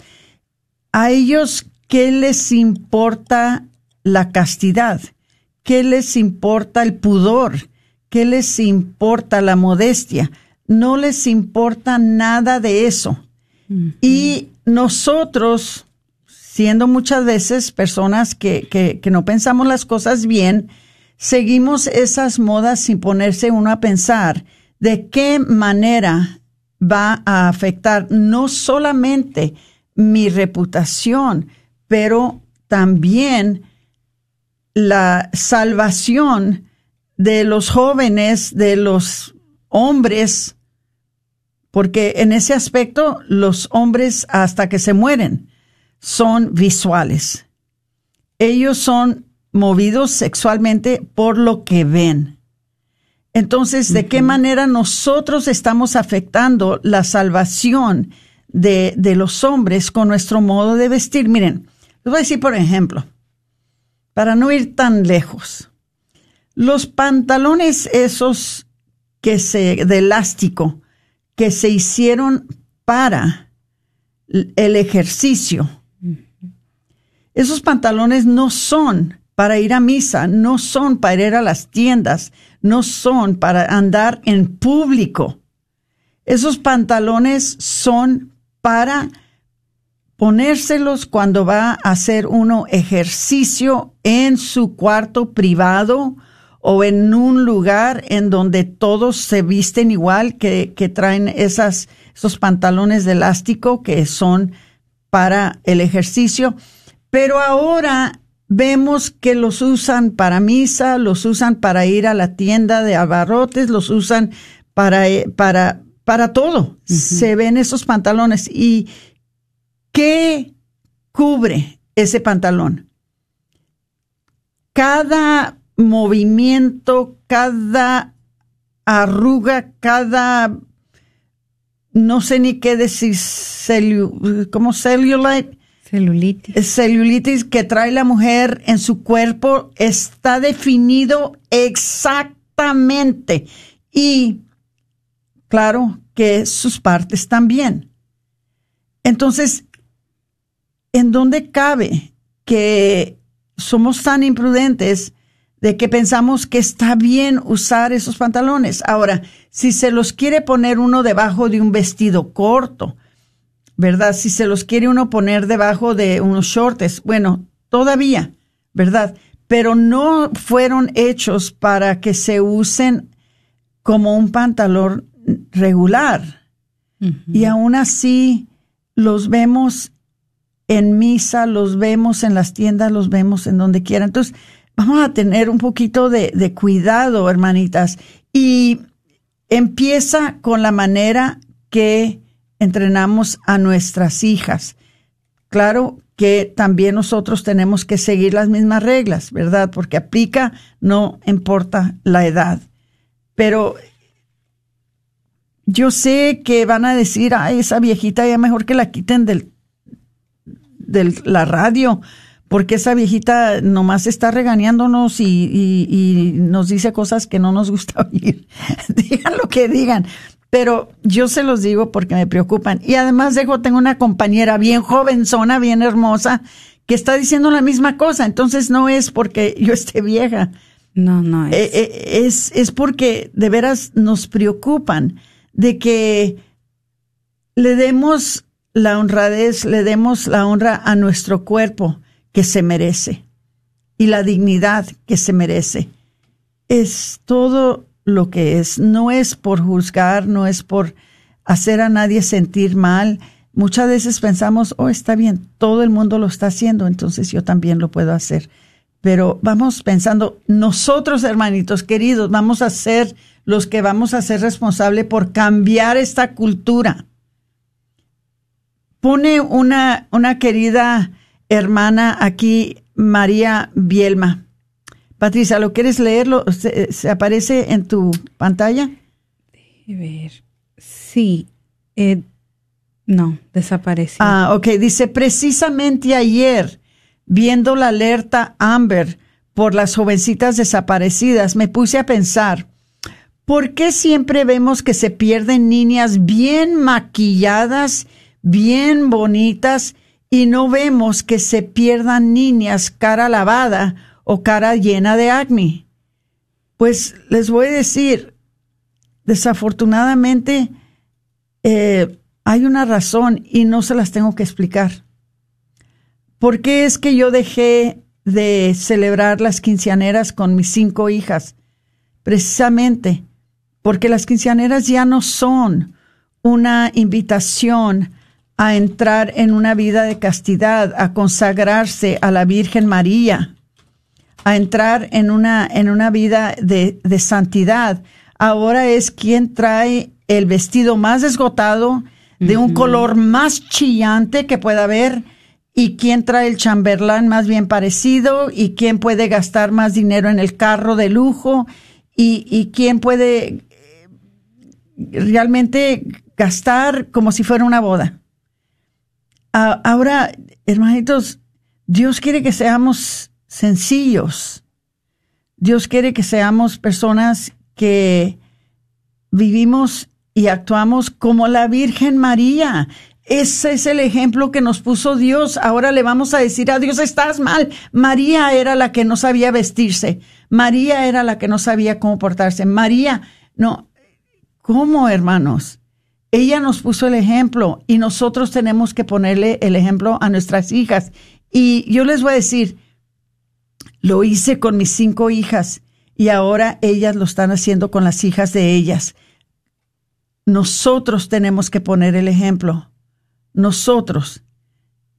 A ellos, ¿qué les importa la castidad? ¿Qué les importa el pudor? ¿Qué les importa la modestia? No les importa nada de eso. Y nosotros, siendo muchas veces personas que, que, que, no pensamos las cosas bien, seguimos esas modas sin ponerse uno a pensar de qué manera va a afectar no solamente mi reputación, pero también la salvación de los jóvenes, de los hombres, porque en ese aspecto los hombres hasta que se mueren son visuales. Ellos son movidos sexualmente por lo que ven. Entonces, ¿de qué manera nosotros estamos afectando la salvación de, de los hombres con nuestro modo de vestir? Miren, les voy a decir por ejemplo, para no ir tan lejos. Los pantalones esos que se, de elástico, que se hicieron para el ejercicio. Esos pantalones no son para ir a misa, no son para ir a las tiendas, no son para andar en público. Esos pantalones son para ponérselos cuando va a hacer uno ejercicio en su cuarto privado o en un lugar en donde todos se visten igual, que, traen esas, esos pantalones de elástico que son para el ejercicio. Pero ahora vemos que los usan para misa, los usan para ir a la tienda de abarrotes, los usan para, eh, para, para todo. Se ven esos pantalones y, ¿Qué cubre ese pantalón? Cada movimiento, cada arruga, cada no sé ni qué decir, celu, como cellulite. Celulitis. Celulitis que trae la mujer en su cuerpo está definido exactamente. Y claro que sus partes también. Entonces, ¿en dónde cabe que somos tan imprudentes de que pensamos que está bien usar esos pantalones? Ahora, si se los quiere poner uno debajo de un vestido corto, ¿verdad? Si se los quiere uno poner debajo de unos shorts, bueno, todavía, ¿verdad? Pero no fueron hechos para que se usen como un pantalón regular. Y aún así los vemos en misa, los vemos en las tiendas, los vemos en donde quiera. Entonces, vamos a tener un poquito de, de cuidado, hermanitas. Y empieza con la manera que entrenamos a nuestras hijas. Claro que también nosotros tenemos que seguir las mismas reglas, ¿verdad? Porque aplica, no importa la edad. Pero yo sé que van a decir, ay, esa viejita ya mejor que la quiten del de la radio, porque esa viejita nomás está regañándonos y, y, y nos dice cosas que no nos gusta oír. digan lo que digan. Pero yo se los digo porque me preocupan. Y además dejo, tengo una compañera bien jovenzona, bien hermosa, que está diciendo la misma cosa. Entonces no es porque yo esté vieja. No, no es. Eh, eh, es, es porque de veras nos preocupan de que le demos la honradez, le demos la honra a nuestro cuerpo que se merece y la dignidad que se merece. Es todo lo que es. No es por juzgar, no es por hacer a nadie sentir mal. Muchas veces pensamos, oh, está bien, todo el mundo lo está haciendo, entonces yo también lo puedo hacer. Pero vamos pensando, nosotros, hermanitos queridos, vamos a ser los que vamos a ser responsables por cambiar esta cultura. Pone una, una querida hermana aquí, María Bielma. Patricia, ¿lo quieres leerlo? ¿Se, aparece en tu pantalla? A ver. Sí. Eh, no, desapareció. Ah, ok. Dice, precisamente ayer, viendo la alerta Amber por las jovencitas desaparecidas, me puse a pensar, ¿por qué siempre vemos que se pierden niñas bien maquilladas, bien bonitas, y no vemos que se pierdan niñas cara lavada o cara llena de acné. Pues les voy a decir, desafortunadamente eh, hay una razón y no se las tengo que explicar. ¿Por qué es que yo dejé de celebrar las quinceaneras con mis cinco hijas? Precisamente porque las quinceaneras ya no son una invitación a entrar en una vida de castidad, a consagrarse a la Virgen María, a entrar en una, en una vida de, de santidad. Ahora es quien trae el vestido más esgotado, de un color más chillante que pueda haber, y quién trae el chamberlán más bien parecido, y quién puede gastar más dinero en el carro de lujo, y, y quién puede eh, realmente gastar como si fuera una boda. Ahora, hermanitos, Dios quiere que seamos sencillos. Dios quiere que seamos personas que vivimos y actuamos como la Virgen María. Ese es el ejemplo que nos puso Dios. Ahora le vamos a decir a Dios, estás mal. María era la que no sabía vestirse. María era la que no sabía cómo portarse. María, no. ¿Cómo, hermanos? ella nos puso el ejemplo y nosotros tenemos que ponerle el ejemplo a nuestras hijas. Y yo les voy a decir, lo hice con mis cinco hijas y ahora ellas lo están haciendo con las hijas de ellas. Nosotros tenemos que poner el ejemplo, nosotros,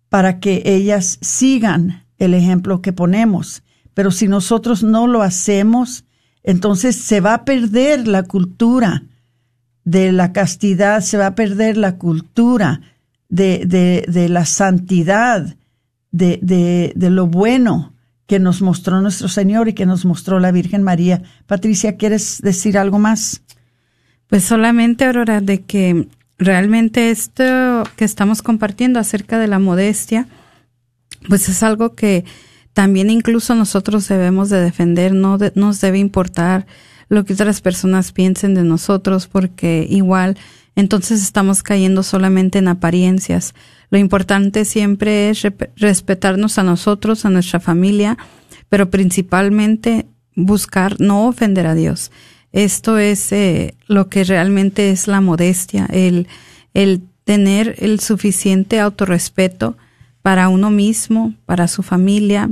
para que ellas sigan el ejemplo que ponemos. Pero si nosotros no lo hacemos, entonces se va a perder la cultura de la castidad, se va a perder la cultura de, de, de la santidad, de, de, de lo bueno que nos mostró nuestro Señor y que nos mostró la Virgen María. Patricia, ¿quieres decir algo más? Pues solamente, Aurora, de que realmente esto que estamos compartiendo acerca de la modestia, pues es algo que también incluso nosotros debemos de defender, no nos debe importar lo que otras personas piensen de nosotros, porque igual entonces estamos cayendo solamente en apariencias. Lo importante siempre es respetarnos a nosotros, a nuestra familia, pero principalmente buscar no ofender a Dios. Esto es eh, lo que realmente es la modestia, el, el tener el suficiente autorrespeto para uno mismo, para su familia,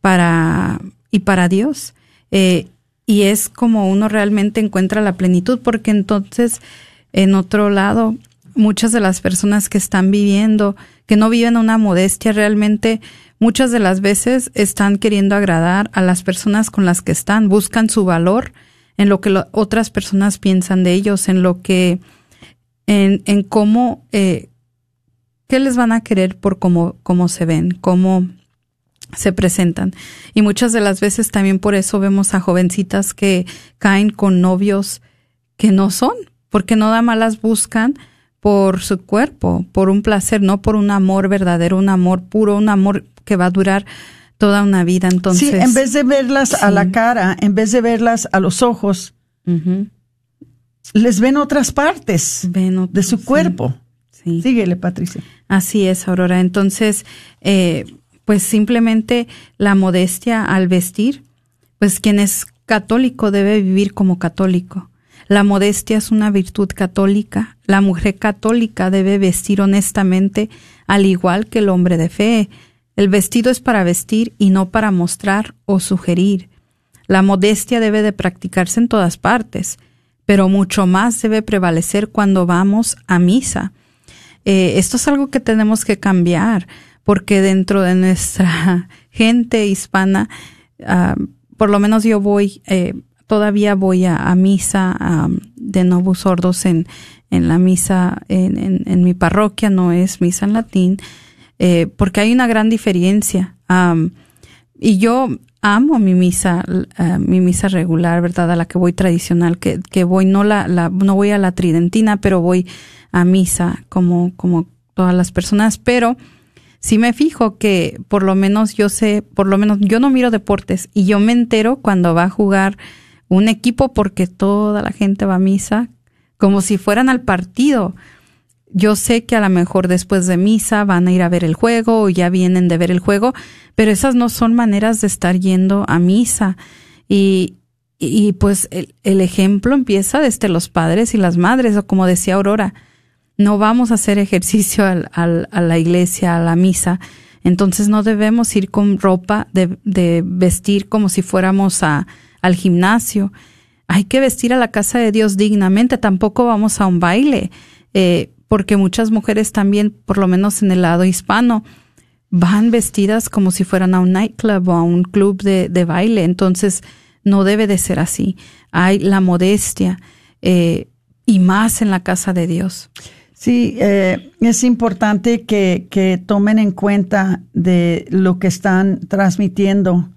para y para Dios. Eh, y es como uno realmente encuentra la plenitud, porque entonces, en otro lado, muchas de las personas que están viviendo, que no viven una modestia realmente, muchas de las veces están queriendo agradar a las personas con las que están, buscan su valor en lo que otras personas piensan de ellos, en lo que, en, en cómo, eh, qué les van a querer por cómo, cómo se ven, cómo se presentan. Y muchas de las veces también por eso vemos a jovencitas que caen con novios que no son, porque no da malas buscan por su cuerpo, por un placer, no por un amor verdadero, un amor puro, un amor que va a durar toda una vida. Entonces, sí, en vez de verlas a la cara, en vez de verlas a los ojos, les ven otras partes ven de su cuerpo. Sí. Síguele, Patricia. Así es, Aurora. Entonces, eh, pues simplemente la modestia al vestir, pues quien es católico debe vivir como católico. La modestia es una virtud católica. La mujer católica debe vestir honestamente, al igual que el hombre de fe. El vestido es para vestir y no para mostrar o sugerir. La modestia debe de practicarse en todas partes, pero mucho más debe prevalecer cuando vamos a misa. Eh, esto es algo que tenemos que cambiar, porque dentro de nuestra gente hispana, uh, por lo menos yo voy, eh, todavía voy a, misa de novos sordos en, en la misa en, en, mi parroquia, no es misa en latín, eh, porque hay una gran diferencia. Y yo amo mi misa, uh, mi misa regular, ¿verdad? A la que voy tradicional, que, que voy, no la, la, no voy a la tridentina, pero voy a misa como, como todas las personas, pero sí me fijo que por lo menos yo sé, por lo menos yo no miro deportes y yo me entero cuando va a jugar un equipo porque toda la gente va a misa como si fueran al partido. Yo sé que a lo mejor después de misa van a ir a ver el juego o ya vienen de ver el juego, pero esas no son maneras de estar yendo a misa. Y, y pues el, ejemplo empieza desde los padres y las madres, o como decía Aurora, no vamos a hacer ejercicio al, al, a la iglesia, a la misa, entonces no debemos ir con ropa de, de vestir como si fuéramos a, al gimnasio. Hay que vestir a la casa de Dios dignamente, tampoco vamos a un baile, eh, porque muchas mujeres también, por lo menos en el lado hispano, van vestidas como si fueran a un nightclub o a un club de, de baile, entonces no debe de ser así. Hay la modestia eh, y más en la casa de Dios. Sí, eh, es importante que, que, tomen en cuenta de lo que están transmitiendo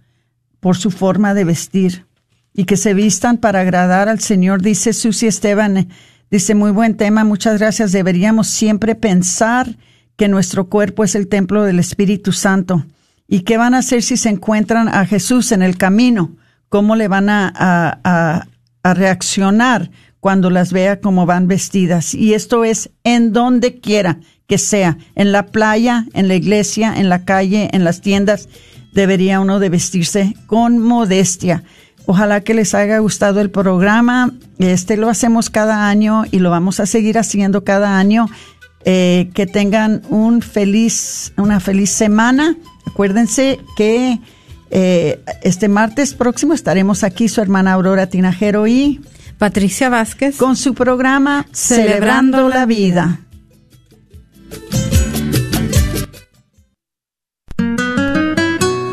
por su forma de vestir y que se vistan para agradar al Señor. Dice Susi Esteban, dice muy buen tema, muchas gracias. Deberíamos siempre pensar que nuestro cuerpo es el templo del Espíritu Santo. ¿Y qué van a hacer si se encuentran a Jesús en el camino? ¿Cómo le van a, a, a, a reaccionar? cuando las vea como van vestidas. Y esto es en donde quiera que sea, en la playa, en la iglesia, en la calle, en las tiendas, debería uno de vestirse con modestia. Ojalá que les haya gustado el programa. Este lo hacemos cada año y lo vamos a seguir haciendo cada año. Eh, que tengan un feliz, una feliz semana. Acuérdense que eh, este martes próximo estaremos aquí, su hermana Aurora Tinajero y Patricia Vázquez con su programa Celebrando, Celebrando la Vida.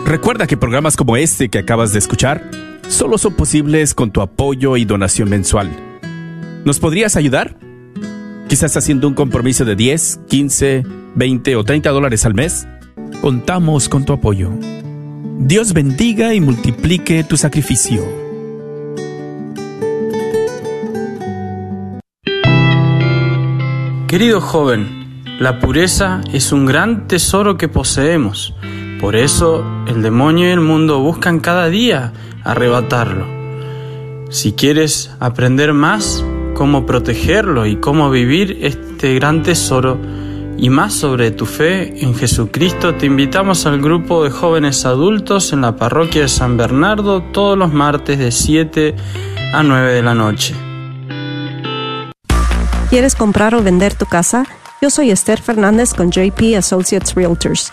Recuerda que programas como este que acabas de escuchar solo son posibles con tu apoyo y donación mensual. ¿Nos podrías ayudar? Quizás haciendo un compromiso de 10, 15, 20 o 30 dólares al mes. Contamos con tu apoyo. Dios bendiga y multiplique tu sacrificio. Querido joven, la pureza es un gran tesoro que poseemos. Por eso el demonio y el mundo buscan cada día arrebatarlo. Si quieres aprender más cómo protegerlo y cómo vivir este gran tesoro y más sobre tu fe en Jesucristo, te invitamos al grupo de jóvenes adultos en la parroquia de San Bernardo todos los martes de 7 a 9 de la noche. ¿Quieres comprar o vender tu casa? Yo soy Esther Fernández con JP Associates Realtors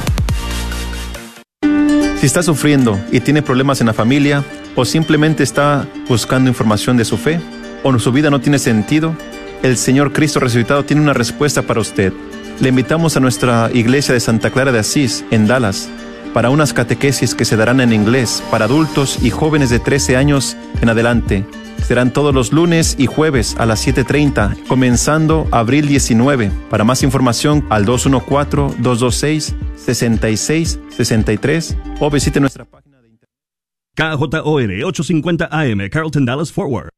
Si está sufriendo y tiene problemas en la familia, o simplemente está buscando información de su fe, o su vida no tiene sentido, el Señor Cristo resucitado tiene una respuesta para usted. Le invitamos a nuestra iglesia de Santa Clara de Asís, en Dallas, para unas catequesis que se darán en inglés para adultos y jóvenes de 13 años en adelante Serán todos los lunes y jueves a las 7.30, comenzando abril 19. Para más información al 214-226-6663 o visite nuestra página de internet. KJOR 850 AM, Carlton Dallas Forward.